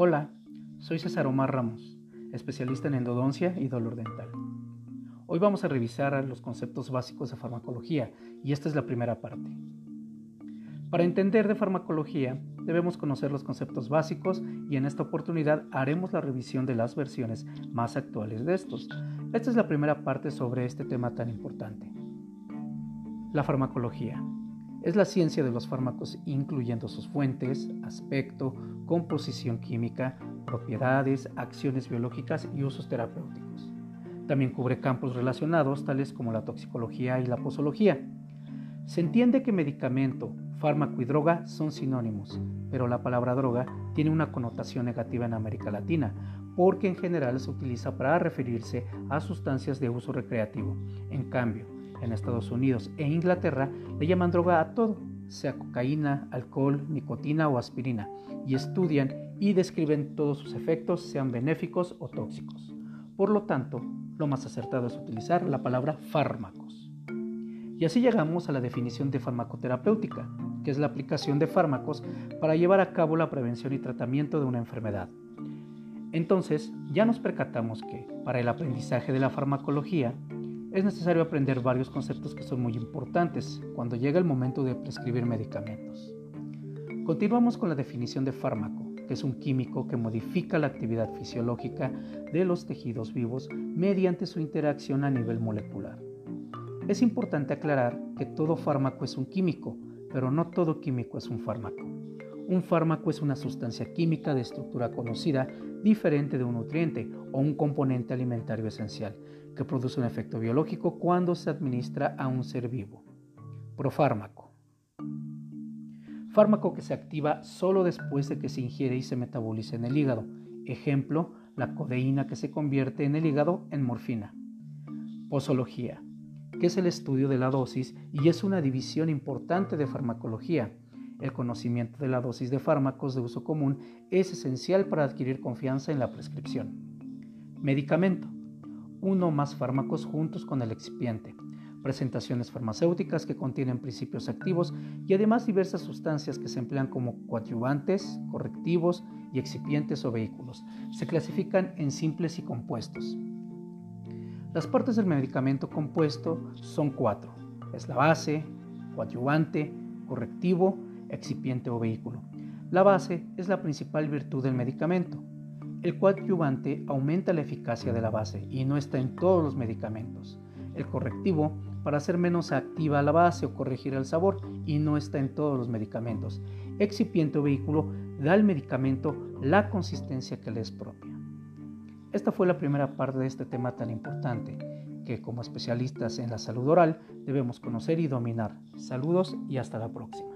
Hola, soy César Omar Ramos, especialista en endodoncia y dolor dental. Hoy vamos a revisar los conceptos básicos de farmacología y esta es la primera parte. Para entender de farmacología debemos conocer los conceptos básicos y en esta oportunidad haremos la revisión de las versiones más actuales de estos. Esta es la primera parte sobre este tema tan importante. La farmacología. Es la ciencia de los fármacos incluyendo sus fuentes, aspecto, composición química, propiedades, acciones biológicas y usos terapéuticos. También cubre campos relacionados tales como la toxicología y la posología. Se entiende que medicamento, fármaco y droga son sinónimos, pero la palabra droga tiene una connotación negativa en América Latina, porque en general se utiliza para referirse a sustancias de uso recreativo. En cambio, en Estados Unidos e Inglaterra le llaman droga a todo, sea cocaína, alcohol, nicotina o aspirina, y estudian y describen todos sus efectos, sean benéficos o tóxicos. Por lo tanto, lo más acertado es utilizar la palabra fármacos. Y así llegamos a la definición de farmacoterapéutica, que es la aplicación de fármacos para llevar a cabo la prevención y tratamiento de una enfermedad. Entonces, ya nos percatamos que, para el aprendizaje de la farmacología, es necesario aprender varios conceptos que son muy importantes cuando llega el momento de prescribir medicamentos. Continuamos con la definición de fármaco, que es un químico que modifica la actividad fisiológica de los tejidos vivos mediante su interacción a nivel molecular. Es importante aclarar que todo fármaco es un químico, pero no todo químico es un fármaco. Un fármaco es una sustancia química de estructura conocida diferente de un nutriente o un componente alimentario esencial que produce un efecto biológico cuando se administra a un ser vivo. Profármaco. Fármaco que se activa solo después de que se ingiere y se metaboliza en el hígado. Ejemplo, la codeína que se convierte en el hígado en morfina. Posología, que es el estudio de la dosis y es una división importante de farmacología el conocimiento de la dosis de fármacos de uso común es esencial para adquirir confianza en la prescripción. Medicamento. Uno o más fármacos juntos con el excipiente. Presentaciones farmacéuticas que contienen principios activos y además diversas sustancias que se emplean como coadyuvantes, correctivos y excipientes o vehículos. Se clasifican en simples y compuestos. Las partes del medicamento compuesto son cuatro. Es la base, coadyuvante, correctivo excipiente o vehículo. La base es la principal virtud del medicamento. El coadyuvante aumenta la eficacia de la base y no está en todos los medicamentos. El correctivo para hacer menos activa la base o corregir el sabor y no está en todos los medicamentos. Excipiente o vehículo da al medicamento la consistencia que le es propia. Esta fue la primera parte de este tema tan importante que como especialistas en la salud oral debemos conocer y dominar. Saludos y hasta la próxima.